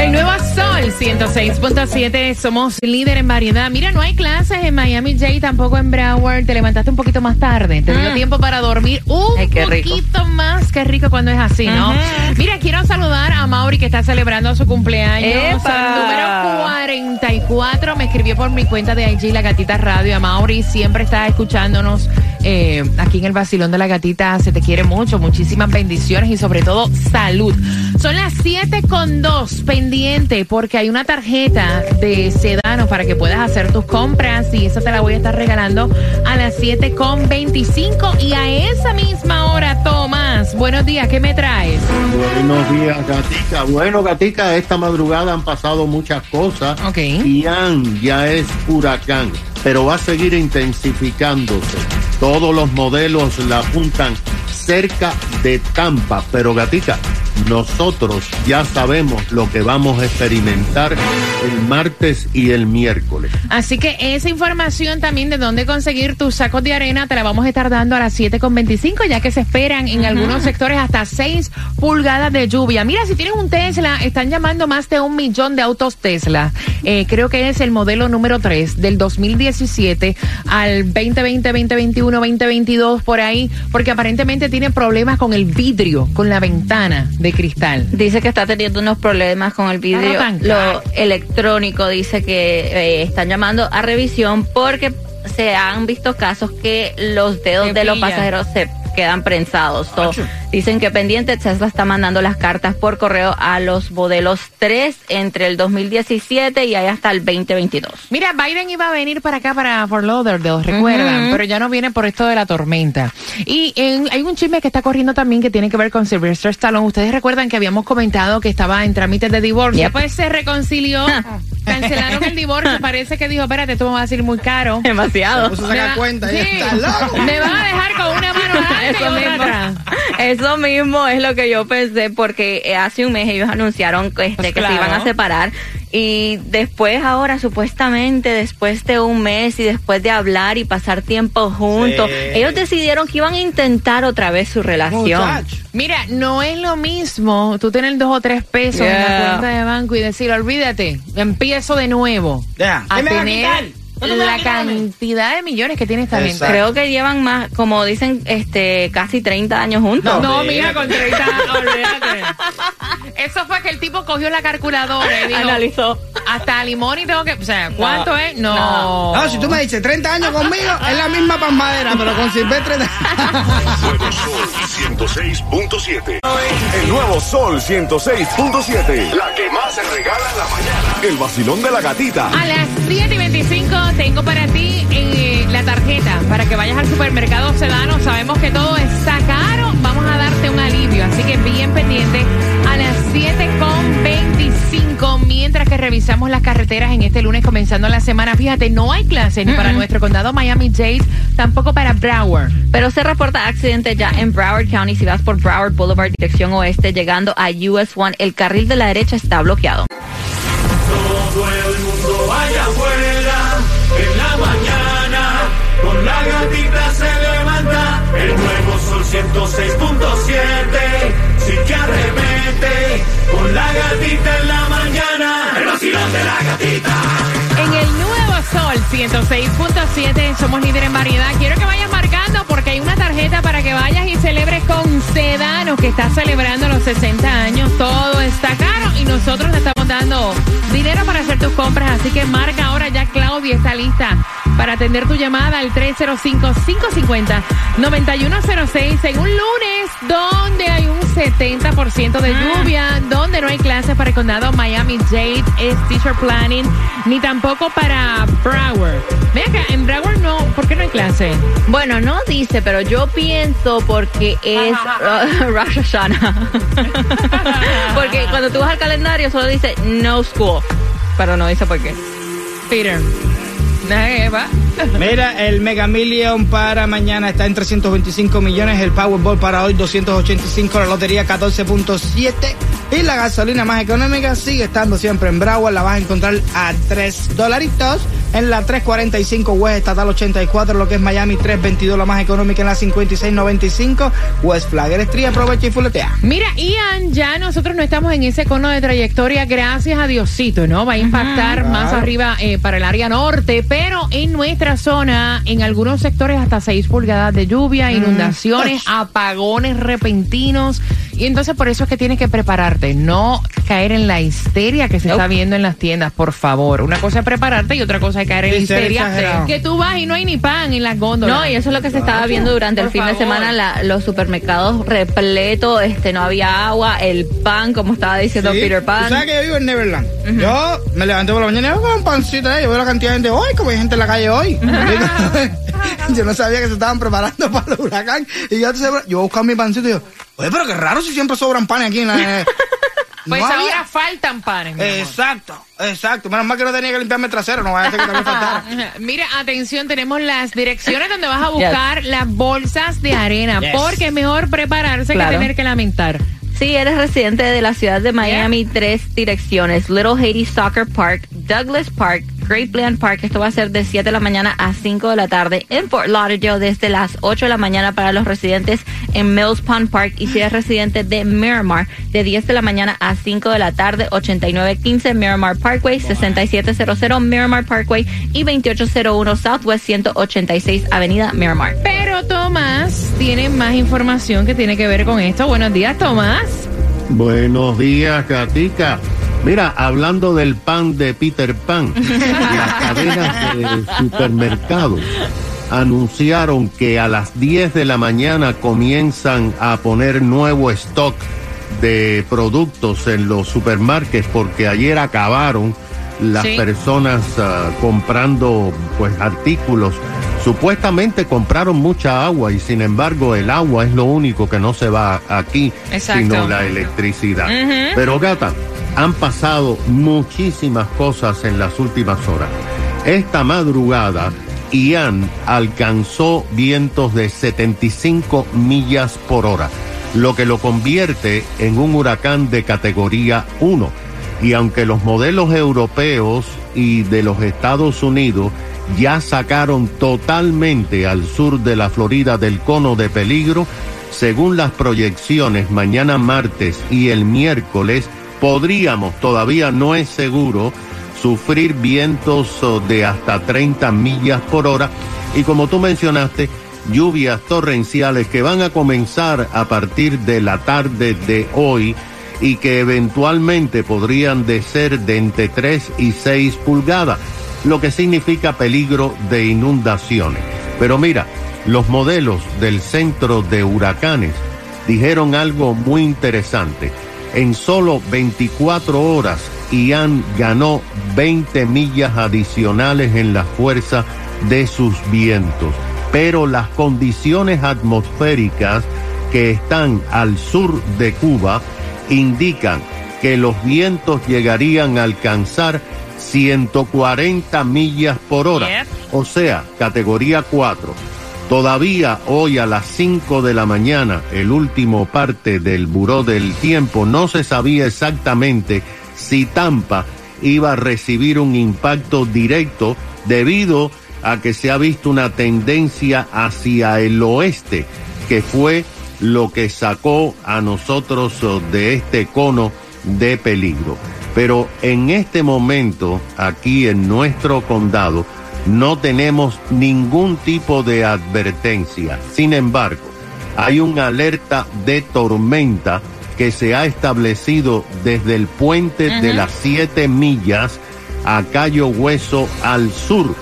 El nuevo Sol 106.7, somos líder en variedad. Mira, no hay clases en Miami J, tampoco en Broward. Te levantaste un poquito más tarde. Te dio Mm. tiempo para dormir un Ay, qué rico. poquito más. Qué rico cuando es así, ¿no? Mira, quiero saludar a Mauri que está celebrando su cumpleaños. Número 44 me escribió por mi cuenta de IG La Gatita Radio. A Mauri siempre está escuchándonos eh, aquí en el Vacilón de la Gatita. Se te quiere mucho, muchísimas bendiciones y sobre todo salud. Son las 7 con 2 pendiente porque hay una tarjeta de Sedano para que puedas hacer tus compras y esa te la voy a estar regalando a las 7 con 25 y a esa misma hora, Tomás. Buenos días, ¿qué me traes? Buenos días, Gatica. Bueno, Gatica, esta madrugada han pasado muchas cosas. Ok. Ian ya es huracán, pero va a seguir intensificándose. Todos los modelos la apuntan cerca de Tampa, pero Gatica, nosotros ya sabemos lo que vamos a experimentar el martes y el miércoles. Así que esa información también de dónde conseguir tus sacos de arena te la vamos a estar dando a las 7.25 ya que se esperan en algunos sectores hasta 6 pulgadas de lluvia. Mira, si tienes un Tesla, están llamando más de un millón de autos Tesla. Eh, creo que es el modelo número 3 del 2017 al 2020, 2021, 2022 por ahí, porque aparentemente tiene problemas con el vidrio, con la ventana de cristal. Dice que está teniendo unos problemas con el vidrio. Lo electrónico dice que eh, están llamando a revisión porque se han visto casos que los dedos Se de los pasajeros se quedan prensados. So, dicen que pendiente Tesla está mandando las cartas por correo a los modelos 3 entre el 2017 y ahí hasta el 2022. Mira, Biden iba a venir para acá, para Fort Lauderdale, recuerdan, Ujú. pero ya no viene por esto de la tormenta. Y en- hay un chisme que está corriendo también que tiene que ver con Sylvester Stallone. Ustedes recuerdan que habíamos comentado que estaba en trámites de divorcio. Yep. Pues se reconcilió, cancelaron el divorcio. Parece que dijo, espérate, esto me va a salir muy caro. Demasiado. puso a Me sacar va- cuenta, sí, ya está loco. Me van a dejar con una mano Eso mismo, eso mismo es lo que yo pensé porque eh, hace un mes ellos anunciaron que, este, Pues que se iban a separar y después ahora supuestamente después de un mes y después de hablar y pasar tiempo juntos Sí. ellos decidieron que iban a intentar otra vez su relación. Muchacho. Mira, no es lo mismo tú tener dos o tres pesos en la cuenta de banco y decir, olvídate, empiezo de nuevo. Ya. A ¿Qué me va a tener la cantidad de millones que tiene esta gente. Exacto. Creo que llevan más, como dicen, este, casi 30 años juntos. No, mira, con 30, olvídate. Eso fue que el tipo cogió la calculadora y dijo, Analizó. hasta limón y tengo que, o sea, ¿cuánto es? No. No, si tú me dices 30 años conmigo, es la misma palmadera, pero con Silvestre. Nuevo Sol 106.7. El nuevo Sol 106.7. La que más se regala en la mañana. El vacilón de la gatita. A las 7 y 25 tengo para ti eh, la tarjeta para que vayas al supermercado Sedano. Sabemos que todo está caro. Vamos a darte un alivio. Así que bien pendiente a las 7 con 25 mientras que revisamos las carreteras en este lunes comenzando la semana. Fíjate, no hay clases ni para nuestro condado Miami-Dade, tampoco para Broward. Pero se reporta accidente ya en Broward County. Si vas por Broward Boulevard, dirección oeste, llegando a US 1, el carril de la derecha está bloqueado. Todo el mundo vaya afuera 106.7. Sí que arremete con la gatita en la mañana. El vacilón de la gatita. En el nuevo Sol 106.7 somos líderes en variedad. Quiero que vayas marcando porque hay una tarjeta para que vayas y celebres con Sedano que está celebrando los 60 años. Todo está caro y nosotros te estamos dando dinero para hacer tus compras. Así que marca ahora ya Claudia está lista para atender tu llamada al 305-550-9106 en un lunes donde hay un 70% de lluvia, donde no hay clases para el condado Miami-Dade, es teacher planning, ni tampoco para Broward. Ve acá, en Broward no, ¿por qué no hay clase? Bueno, no dice, pero yo pienso porque es Rosh Hashanah. porque cuando tú vas al calendario solo dice no school, pero no dice por qué. Peter. Eh, va. Mira, el Mega Million para mañana está en 325 millones, el Powerball para hoy 285, la lotería 14.7 y la gasolina más económica sigue estando siempre en Broward, la vas a encontrar a 3 dolaritos. En la 345 West Estatal 84, lo que es Miami 322, la más económica en la 5695 West Flagger Street. Aprovecha y fuletea. Mira, Ian, ya nosotros no estamos en ese cono de trayectoria, gracias a Diosito, ¿no? Va a impactar más claro. arriba eh, para el área norte, pero en nuestra zona, en algunos sectores, hasta 6 pulgadas de lluvia, inundaciones, apagones repentinos. Y entonces por eso es que tienes que prepararte, no caer en la histeria que se está viendo en las tiendas, por favor. Una cosa es prepararte y otra cosa es caer en la histeria. exagerado. Que tú vas y no hay ni pan en las góndolas. No, y eso es lo que se estaba viendo durante el fin de semana, la- los supermercados repletos, este, no había agua, el pan, como estaba diciendo Sí. Peter Tú Pan. sabes que yo vivo en Neverland. Yo me levanté por la mañana y con un pancito ahí. Yo veo la cantidad de gente hoy, como hay gente en la calle hoy. yo no sabía que se estaban preparando para el huracán. Y yo, yo voy a buscar mi pancito y yo, oye, pero qué raro si siempre sobran panes aquí en la. Pues No había. ahora faltan panes. mi amor. Exacto, exacto. Menos mal que no tenía que limpiarme el trasero, no vaya a ser que también faltara. Mira, atención, tenemos las direcciones donde vas a buscar las bolsas de arena, Yes. porque es mejor prepararse Claro. que tener que lamentar. Si eres residente de la ciudad de Miami, tres direcciones. Little Haiti Soccer Park, Douglas Park, Grapeland Park. Esto va a ser de 7 de la mañana a 5 de la tarde. En Fort Lauderdale desde las 8 de la mañana para los residentes en Mills Pond Park. Y si eres residente de Miramar, de 10 de la mañana a 5 de la tarde, 8915 Miramar Parkway, 6700 Miramar Parkway y 2801 Southwest 186 Avenida Miramar. Pero Tomás tiene más información que tiene que ver con esto. Buenos días, Tomás. Buenos días, Katica. Mira, hablando del pan de Peter Pan, las cadenas de supermercados anunciaron que a las 10 de la mañana comienzan a poner nuevo stock de productos en los supermarkets porque ayer acabaron las Sí. personas ah, comprando pues artículos. Supuestamente compraron mucha agua y sin embargo el agua es lo único que no se va aquí, Exacto. sino la electricidad. Pero gata, han pasado muchísimas cosas en las últimas horas. Esta madrugada, Ian alcanzó vientos de 75 millas por hora, lo que lo convierte en un huracán de categoría 1. Y aunque los modelos europeos y de los Estados Unidos ya sacaron totalmente al sur de la Florida del cono de peligro, según las proyecciones, mañana martes y el miércoles podríamos, todavía no es seguro, sufrir vientos de hasta 30 millas por hora y como tú mencionaste, lluvias torrenciales que van a comenzar a partir de la tarde de hoy y que eventualmente podrían de ser de entre 3 y 6 pulgadas, lo que significa peligro de inundaciones. Pero mira, los modelos del centro de huracanes dijeron algo muy interesante. En solo 24 horas, Ian ganó 20 millas adicionales en la fuerza de sus vientos. Pero las condiciones atmosféricas que están al sur de Cuba indican que los vientos llegarían a alcanzar 140 millas por hora, o sea, categoría 4. Todavía hoy a las 5 de la mañana, el último parte del Buró del Tiempo, no se sabía exactamente si Tampa iba a recibir un impacto directo debido a que se ha visto una tendencia hacia el oeste, que fue lo que sacó a nosotros oh, de este cono de peligro. Pero en este momento, aquí en nuestro condado, no tenemos ningún tipo de advertencia. Sin embargo, hay una alerta de tormenta que se ha establecido desde el puente de las siete millas a Cayo Hueso al sur,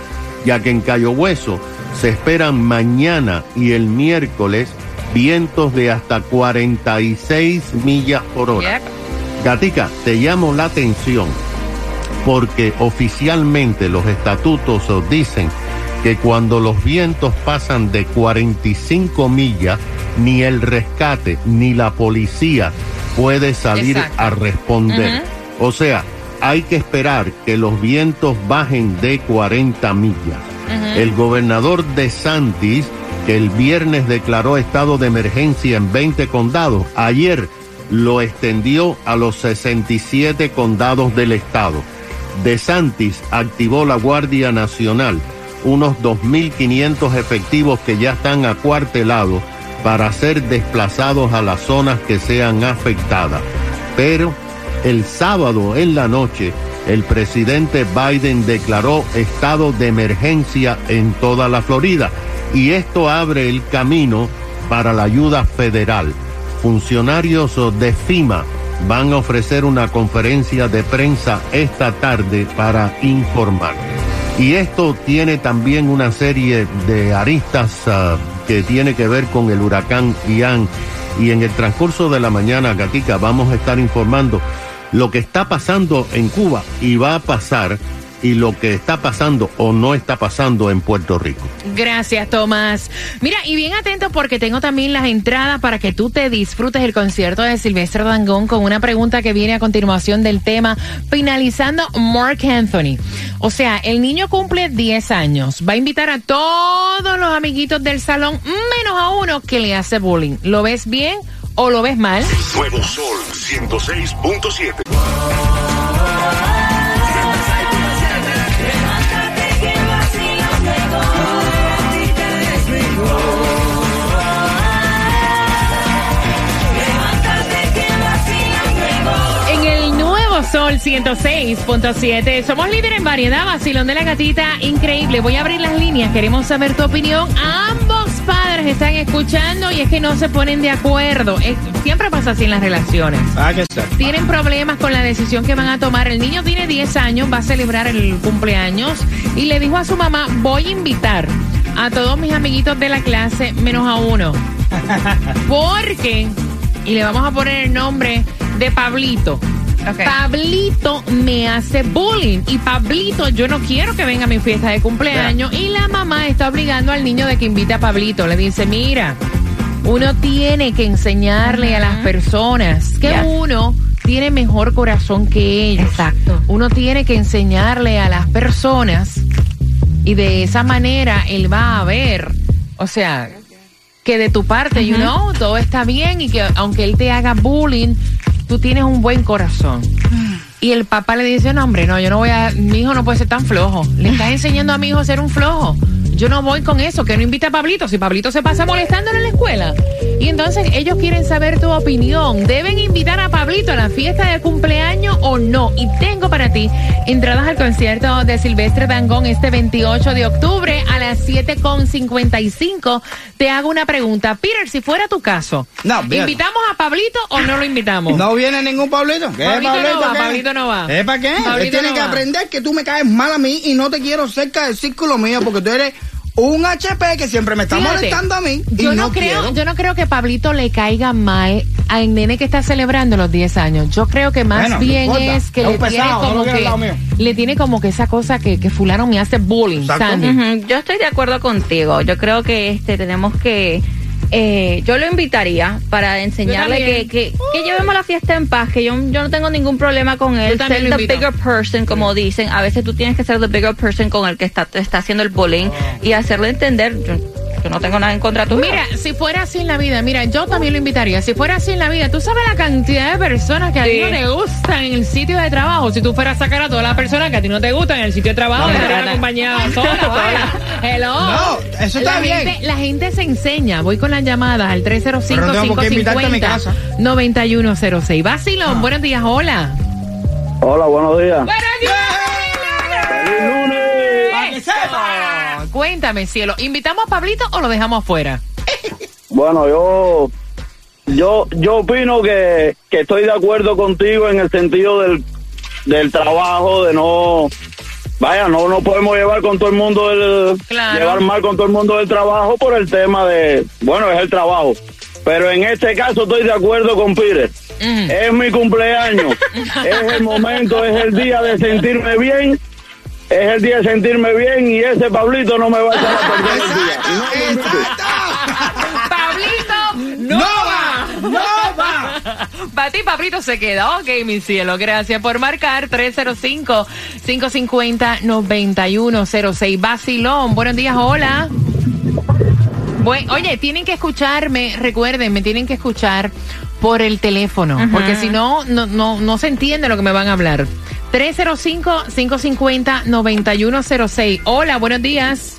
ya que en Cayo Hueso se esperan mañana y el miércoles vientos de hasta 46 millas por hora. Yep. Gatica, te llamo la atención porque oficialmente los estatutos os dicen que cuando los vientos pasan de 45 millas, ni el rescate ni la policía puede salir Exacto. a responder. O sea, hay que esperar que los vientos bajen de 40 millas. El gobernador de Santis, que el viernes declaró estado de emergencia en 20 condados, ayer lo extendió a los 67 condados del estado. De Santis activó la Guardia Nacional, unos 2.500 efectivos que ya están acuartelados para ser desplazados a las zonas que sean afectadas. Pero el sábado en la noche, el presidente Biden declaró estado de emergencia en toda la Florida y esto abre el camino para la ayuda federal. Funcionarios de FIMA van a ofrecer una conferencia de prensa esta tarde para informar. Y esto tiene también una serie de aristas uh, que tiene que ver con el huracán Ian. Y en el transcurso de la mañana, Gatica, vamos a estar informando lo que está pasando en Cuba y va a pasar y lo que está pasando o no está pasando en Puerto Rico. Gracias, Tomás. Mira, y bien atento porque tengo también las entradas para que tú te disfrutes el concierto de Silvestre Dangón con una pregunta que viene a continuación del tema, finalizando Mark Anthony. O sea, el niño cumple 10 años, va a invitar a todos los amiguitos del salón, menos a uno que le hace bullying. ¿Lo ves bien o lo ves mal? Nuevo Sol 106.7. Sol 106.7, somos líderes en variedad, vacilón de la gatita, increíble. Voy a abrir las líneas, queremos saber tu opinión. Ambos padres están escuchando y es que no se ponen de acuerdo. Es- siempre pasa así en las relaciones. Ah, que está. Tienen problemas con la decisión que van a tomar. El niño tiene 10 años, va a celebrar el cumpleaños y le dijo a su mamá, voy a invitar a todos mis amiguitos de la clase menos a uno. Porque, y le vamos a poner el nombre de Pablito. Pablito me hace bullying y Pablito yo no quiero que venga a mi fiesta de cumpleaños y la mamá está obligando al niño de que invite a Pablito. Le dice, mira, uno tiene que enseñarle a las personas que uno tiene mejor corazón que ellos. Exacto. Uno tiene que enseñarle a las personas y de esa manera él va a ver, o sea, que de tu parte, you know, todo está bien y que aunque él te haga bullying, tú tienes un buen corazón. Y el papá le dice, no, hombre, no, yo no voy a, mi hijo no puede ser tan flojo. Le estás enseñando a mi hijo a ser un flojo. Yo no voy con eso, que no invita a Pablito, si Pablito se pasa molestándolo en la escuela. Y entonces ellos quieren saber tu opinión. ¿Deben invitar a Pablito a la fiesta de cumpleaños o no? Y tengo para ti entradas al concierto de Silvestre Dangón este 28 de octubre a las 7.55. Te hago una pregunta. Peter, si fuera tu caso, No. ¿invitamos a Pablito o no lo invitamos? No viene ningún Pablito. ¿Qué Pablito no va, qué? Pablito no va. ¿Eh, para qué? Pablito Él tiene no que va. aprender que tú me caes mal a mí y no te quiero cerca del círculo mío porque tú eres un HP que siempre me está Fíjate, molestando a mí. y Yo no, creo, quiero. yo no creo que Pablito le caiga mal al nene que está celebrando los 10 años. Yo creo que más Bueno, bien importa. es que Es le tiene no como que le tiene como que esa cosa que, que fulano me hace bullying. Sandy. Yo estoy de acuerdo contigo. Yo creo que este tenemos que. Eh, yo lo invitaría para enseñarle que, que, que llevemos la fiesta en paz, que yo, yo no tengo ningún problema con él. Ser the bigger person, como dicen. A veces tú tienes que ser the bigger person con el que está, te está haciendo el bullying y hacerle entender. Yo, yo no tengo nada en contra tuyo. Mira, si fuera así en la vida, mira, yo también lo invitaría. Si fuera así en la vida, tú sabes la cantidad de personas que a ti no te gustan en el sitio de trabajo. Si tú fueras a sacar a todas las personas que a ti no te gustan en el sitio de trabajo, No, no. compañía sola, vaya. Hello. No, eso está la bien. Gente, la gente se enseña. Voy con las llamadas al Pero no tengo por qué invitarte a mi casa. 305-550-9106. Vacilón, buenos días, hola. Hola, buenos días. ¡Buenos días! ¡Para que sepa! Cuéntame, cielo, ¿invitamos a Pablito o lo dejamos afuera? Bueno, yo yo yo opino que, que estoy de acuerdo contigo en el sentido del, del trabajo, de no vaya, no no podemos llevar con todo el mundo el Claro. llevar mal con todo el mundo del trabajo por el tema de, bueno, es el trabajo. Pero en este caso estoy de acuerdo con Pires. Es mi cumpleaños. es el momento, es el día de sentirme bien. Es el día de sentirme bien y ese Pablito no me va a echar a perder el día. No. Pablito no, ¡No va. ¡No va! Para ti, Pablito, se queda. Ok, mi cielo. Gracias por marcar 305-550-9106. Basilón, buenos días, hola. Oye, tienen que escucharme, recuerden, me tienen que escuchar por el teléfono, porque si no, no, no, no se entiende lo que me van a hablar. 305-550-9106. Hola, buenos días.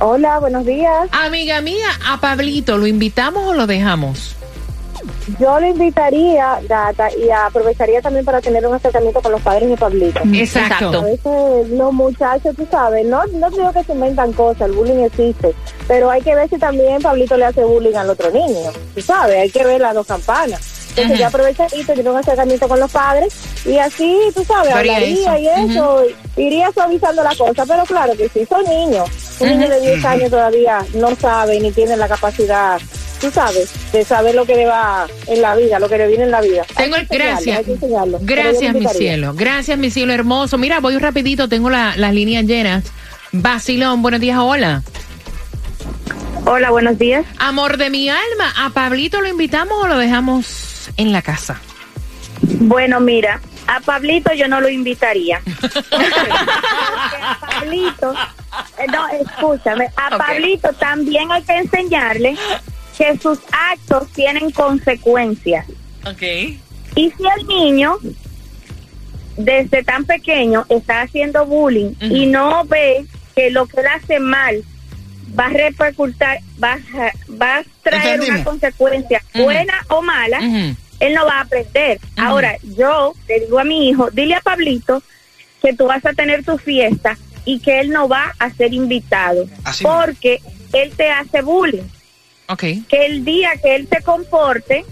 Hola, buenos días. Amiga mía, a Pablito, ¿lo invitamos o lo dejamos? Yo le invitaría, Gata, y aprovecharía también para tener un acercamiento con los padres de Pablito. Exacto. A veces los muchachos, tú sabes, no, no digo que se inventan cosas, el bullying existe, pero hay que ver si también Pablito le hace bullying al otro niño, tú sabes, hay que ver las dos campanas. Entonces Ujú. yo aprovecharía, tener un acercamiento con los padres y así, tú sabes, Yo hablaría y eso. eso, iría suavizando la cosa, pero claro que sí, son niños. Un niño de 10 años todavía no sabe ni tiene la capacidad, tú sabes, de saber lo que le va en la vida, lo que le viene en la vida. Tengo el, gracias. yo Gracias, mi cielo. Gracias, mi cielo hermoso. Mira, voy rapidito, tengo la- las líneas llenas. Basilón, buenos días, hola. Hola, buenos días. Amor de mi alma, ¿a Pablito lo invitamos o lo dejamos en la casa? Bueno, mira, a Pablito yo no lo invitaría. Pablito, eh, no, escúchame, a. Pablito también hay que enseñarle que sus actos tienen consecuencias. Ok. Y si el niño, desde tan pequeño, está haciendo bullying y no ve que lo que él hace mal va a repercutir, va, va a traer una consecuencia buena o mala, él no va a aprender. Ahora, yo le digo a mi hijo, dile a Pablito que tú vas a tener tu fiesta y que él no va a ser invitado Así porque él te hace bullying Ok. que el día que él se comporte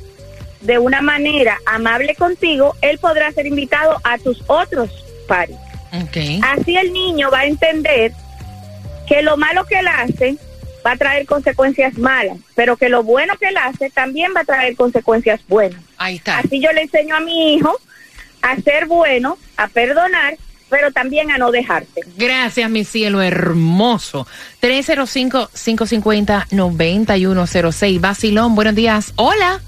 de una manera amable contigo, él podrá ser invitado a tus otros pares. Ok. Así el niño va a entender que lo malo que él hace va a traer consecuencias malas, pero que lo bueno que él hace también va a traer consecuencias buenas. Ahí está. Así yo le enseño a mi hijo a ser bueno, a perdonar, pero también a no dejarte. Gracias, mi cielo hermoso. 305-550-9106. Basilón, buenos días. Hola.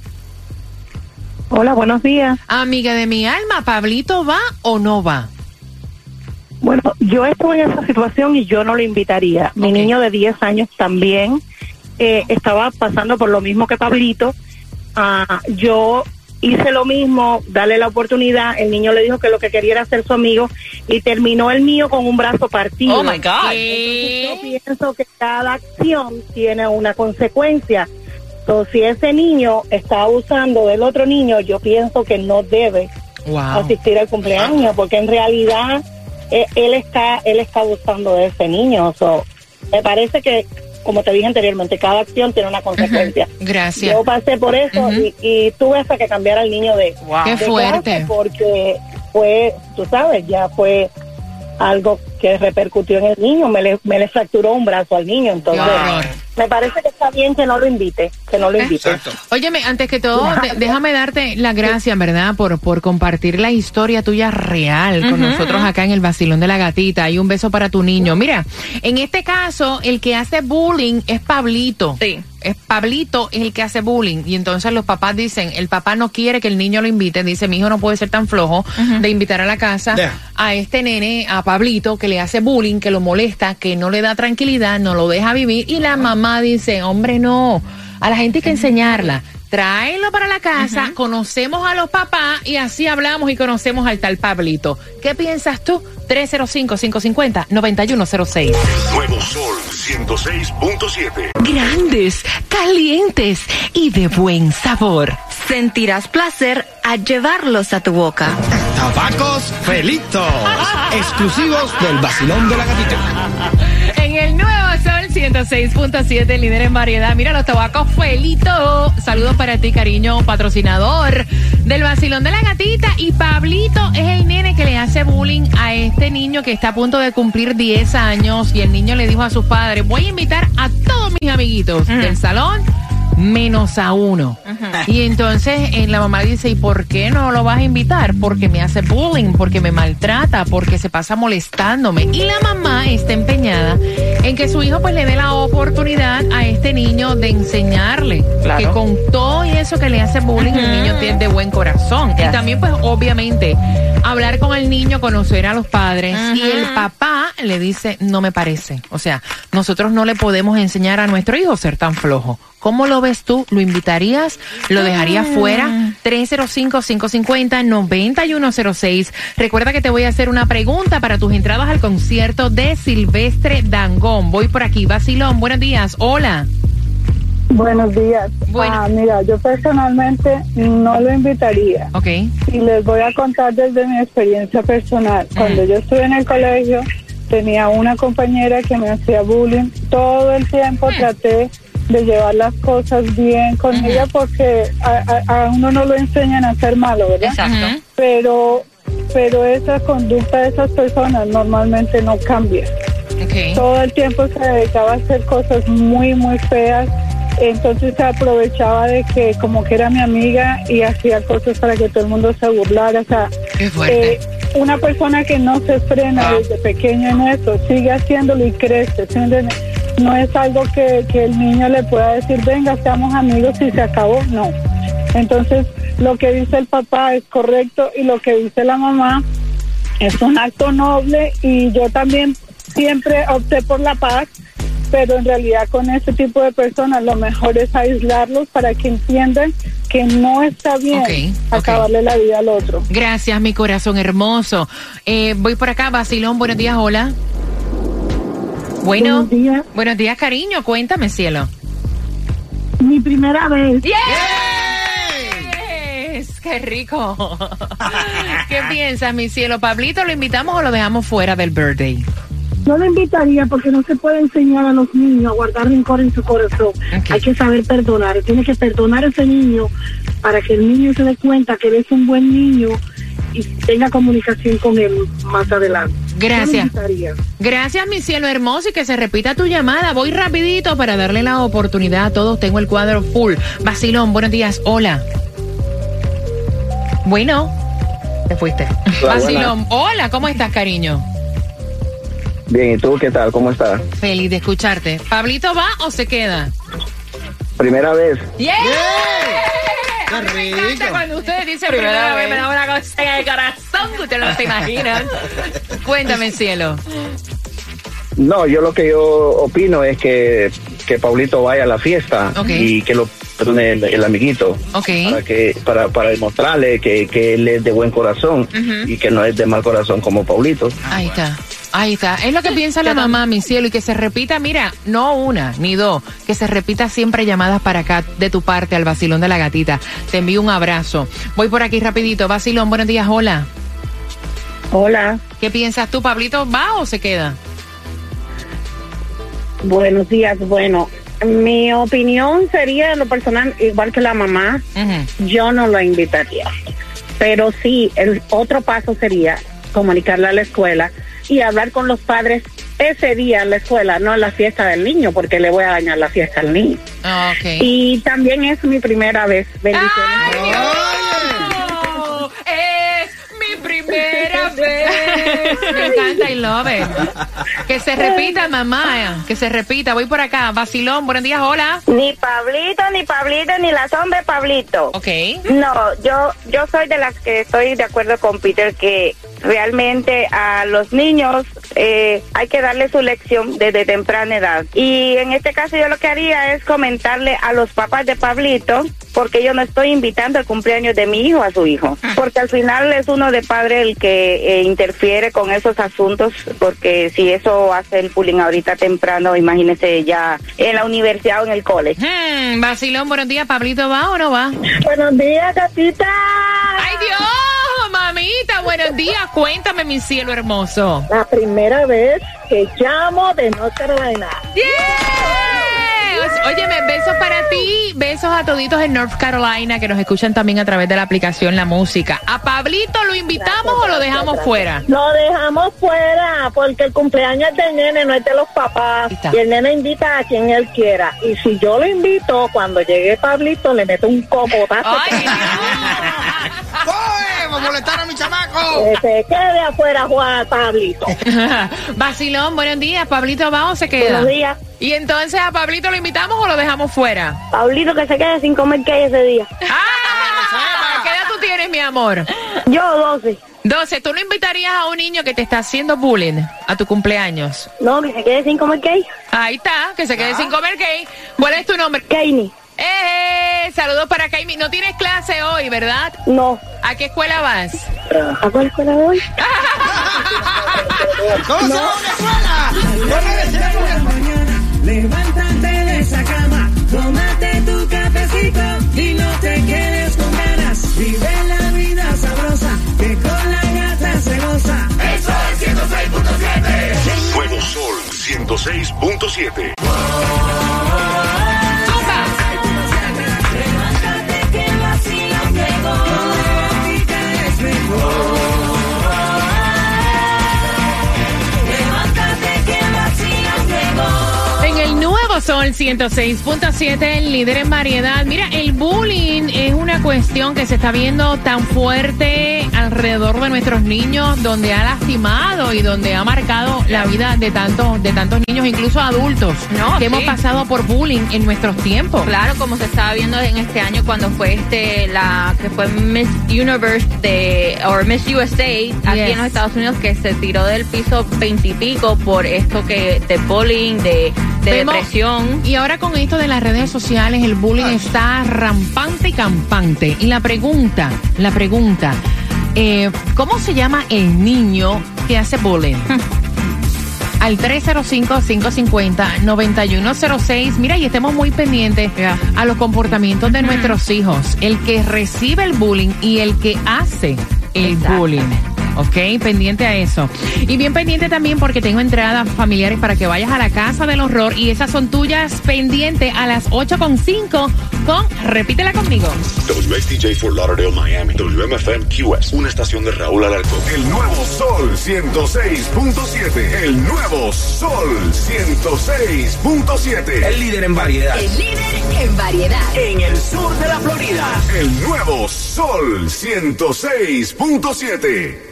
Hola, buenos días. Amiga de mi alma, ¿Pablito va o no va? Bueno, yo estuve en esa situación y yo no lo invitaría. Mi niño de 10 años también eh, estaba pasando por lo mismo que Pablito. Ah, yo hice lo mismo, darle la oportunidad. El niño le dijo que lo que quería era ser su amigo y terminó el mío con un brazo partido. Oh my God. Entonces, yo pienso que cada acción tiene una consecuencia. Entonces, si ese niño está abusando del otro niño, yo pienso que no debe Wow. asistir al cumpleaños porque en realidad eh, él está él está abusando de ese niño So, me parece que como te dije anteriormente cada acción tiene una consecuencia Gracias. yo pasé por eso y, y tuve hasta que cambiar al niño de, Qué de fuerte. porque fue tú sabes ya fue algo que repercutió en el niño me le, me le fracturó un brazo al niño entonces Qué. Me parece que está bien que no lo invite que no lo invite Exacto. Óyeme, antes que todo, déjame darte las gracias, ¿verdad? Por, por compartir la historia tuya real con nosotros acá en el Basilón de la Gatita. Y un beso para tu niño. Mira, en este caso, el que hace bullying es Pablito. Sí. Es Pablito es el que hace bullying. Y entonces los papás dicen, el papá no quiere que el niño lo invite. Dice, mi hijo no puede ser tan flojo de invitar a la casa a este nene, a Pablito, que le hace bullying, que lo molesta, que no le da tranquilidad, no lo deja vivir. Y la mamá dice, hombre, no, a la gente hay que enseñarla. Tráelo para la casa, conocemos a los papás y así hablamos y conocemos al tal Pablito. ¿Qué piensas tú? 305-550-9106. Nuevo Sol 106.7. Grandes, calientes y de buen sabor. Sentirás placer al llevarlos a tu boca. Tabacos Felitos, exclusivos del vacilón de la gatita. En el nuevo Sol 106.7, líder en variedad. Mira los tabacos Felito. Saludos para ti, cariño, patrocinador del vacilón de la gatita. Y Pablito es el nene que le hace bullying a este niño que está a punto de cumplir 10 años. Y el niño le dijo a sus padres: Voy a invitar a todos mis amiguitos del salón menos a uno. Y entonces eh, la mamá dice, ¿y por qué no lo vas a invitar? Porque me hace bullying, porque me maltrata, porque se pasa molestándome. Y la mamá está empeñada en que su hijo pues le dé la oportunidad a este niño de enseñarle Claro. que con todo y eso que le hace bullying, el niño tiene de buen corazón. Y también pues obviamente hablar con el niño, conocer a los padres y el papá le dice, no me parece. O sea, nosotros no le podemos enseñar a nuestro hijo a ser tan flojo. ¿Cómo lo ves tú? ¿Lo invitarías? ¿Lo dejarías fuera? 305-550-9106. Recuerda que te voy a hacer una pregunta para tus entradas al concierto de Silvestre Dangón. Voy por aquí. Basilón, buenos días. Hola. Buenos días. Bueno. Ah, mira, yo personalmente no lo invitaría. Ok. Y les voy a contar desde mi experiencia personal. Cuando yo estuve en el colegio, tenía una compañera que me hacía bullying. Todo el tiempo traté de llevar las cosas bien con ella porque a, a- a uno no lo enseñan a ser malo, ¿verdad? Exacto. Pero, pero esa conducta de esas personas normalmente no cambia Ok. todo el tiempo se dedicaba a hacer cosas muy, muy feas. Entonces se aprovechaba de que como que era mi amiga y hacía cosas para que todo el mundo se burlara. O sea, Qué fuerte. eh, una persona que no se frena desde pequeño en eso, sigue haciéndolo y crece. ¿sí? No es algo que, que el niño le pueda decir, venga, seamos amigos y se acabó. No. Entonces, lo que dice el papá es correcto y lo que dice la mamá es un acto noble y yo también siempre opté por la paz, pero en realidad con ese tipo de personas lo mejor es aislarlos para que entiendan que no está bien acabarle la vida al otro. Gracias, mi corazón hermoso. Eh, voy por acá, Basilón, buenos días, hola. Bueno, Buenos días. buenos días, cariño, cuéntame, cielo. Mi primera vez. Yes, ¡Qué rico! ¿Qué piensas, mi cielo? ¿Pablito lo invitamos o lo dejamos fuera del birthday? No lo invitaría porque no se puede enseñar a los niños a guardar rencor en su corazón. Hay que saber perdonar. Tiene que perdonar a ese niño para que el niño se dé cuenta que él es un buen niño y tenga comunicación con él más adelante. Gracias. Gracias, mi cielo hermoso, y que se repita tu llamada. Voy rapidito para darle la oportunidad a todos. Tengo el cuadro full. Basilón, buenos días, hola. Bueno, te fuiste. Basilón, hola, ¿cómo estás, cariño? Bien, ¿y tú qué tal? ¿Cómo estás? Feliz de escucharte. ¿Pablito va o se queda? Primera vez. ¡Yeah! ¡Qué Me encanta rico! cuando ustedes dicen primera vez, me da una cosa en el corazón que ustedes no se imaginan. Cuéntame, cielo. No, yo lo que yo opino es que, que Paulito vaya a la fiesta y que lo perdone el, el amiguito. Para, que, para, para demostrarle que, que él es de buen corazón y que no es de mal corazón como Paulito. Ahí está. Ahí está. Es lo que piensa la mamá, mi cielo, y que se repita, mira, no una ni dos, que se repita siempre llamadas para acá de tu parte al vacilón de la gatita. Te envío un abrazo. Voy por aquí rapidito. Vacilón, buenos días, hola. Hola, ¿Qué piensas tú, Pablito? ¿Va o se queda? Buenos días. Bueno, mi opinión sería en lo personal, igual que la mamá, yo no lo invitaría. Pero sí, el otro paso sería comunicarle a la escuela y hablar con los padres ese día en la escuela, no en la fiesta del niño, porque le voy a dañar la fiesta al niño. Ok. Y también es mi primera vez. Bendiciones. ¡Ay, Dios! Es mi primera Me encanta, I love it. Que se repita, mamá. Que se repita. Voy por acá. Vacilón, buenos días, hola. Ni Pablito, ni Pablito, ni la sombra de Pablito. Ok. No, yo yo soy de las que estoy de acuerdo con Peter que realmente a los niños eh, hay que darle su lección desde temprana edad. Y en este caso yo lo que haría es comentarle a los papás de Pablito, porque yo no estoy invitando el cumpleaños de mi hijo a su hijo, porque al final es uno de padre el que eh, interfiere con esos asuntos, porque si eso hace el bullying ahorita temprano, imagínese ya en la universidad o en el college. Hmm, Vacilón, buenos días. ¿Pablito va o no va? Buenos días, gatita. ¡Ay, Dios! Mamita, buenos días. Cuéntame, mi cielo hermoso. La primera vez que llamo de North Carolina. ¡Yeah! Óyeme, besos para ti, besos a toditos en North Carolina que nos escuchan también a través de la aplicación La Música. ¿A Pablito lo invitamos o lo dejamos fuera? Lo dejamos fuera porque el cumpleaños es del nene, no es de los papás. Y el nene invita a quien él quiera. Y si yo lo invito, cuando llegue Pablito, le meto un cocotazo. Ay, ¡Oye! ¡Va a molestar a mi chamaco! Que se quede afuera jugar Pablito. Vacilón, buenos días. Pablito va o se queda. Buenos días. Y entonces a Pablito lo invitamos o lo dejamos fuera. Pablito que se quede sin comer que ese día. ¡Ah! ¿Qué edad tú tienes, mi amor? Yo 12. 12. ¿Tú no invitarías a un niño que te está haciendo bullying a tu cumpleaños? No, que se quede sin comer cake. Ahí está, que se quede sin comer cake. ¿Cuál es tu nombre? Keini. Eh, saludos para Kaimi. No tienes clase hoy, ¿verdad? No. ¿A qué escuela vas? ¿A cuál escuela voy? ¿Cómo se llama la escuela? Levántate y no te quedes con ganas. Vive la vida sabrosa, que con la gata se goza. Eso es 106.7. Nuevo Sol 106.7. Sol 106.7, el líder en variedad. Mira, el bullying es una cuestión que se está viendo tan fuerte alrededor de nuestros niños, donde ha lastimado y donde ha marcado la vida de tantos, de tantos niños, incluso adultos, No, que sí. hemos pasado por bullying en nuestros tiempos. Claro, como se estaba viendo en este año cuando fue este la que fue Miss Universe de o Miss USA aquí en los Estados Unidos que se tiró del piso veintipico por esto que de bullying, de, de depresión. Y ahora con esto de las redes sociales, el bullying está rampante y campante. Y la pregunta, la pregunta, eh, ¿cómo se llama el niño que hace bullying? Al 305-550-9106. Mira, y estemos muy pendientes Yeah. a los comportamientos de nuestros hijos. El que recibe el bullying y el que hace el bullying. Ok, pendiente a eso. Y bien pendiente también porque tengo entradas familiares para que vayas a la casa del horror y esas son tuyas pendiente a las 8.5 con, repítela conmigo. WXTJ for Lauderdale, Miami. WMFM QS. Una estación de Raúl Alarcón. El nuevo Sol 106.7. El nuevo Sol 106.7. El líder en variedad. El líder en variedad. En el sur de la Florida. El nuevo Sol 106.7.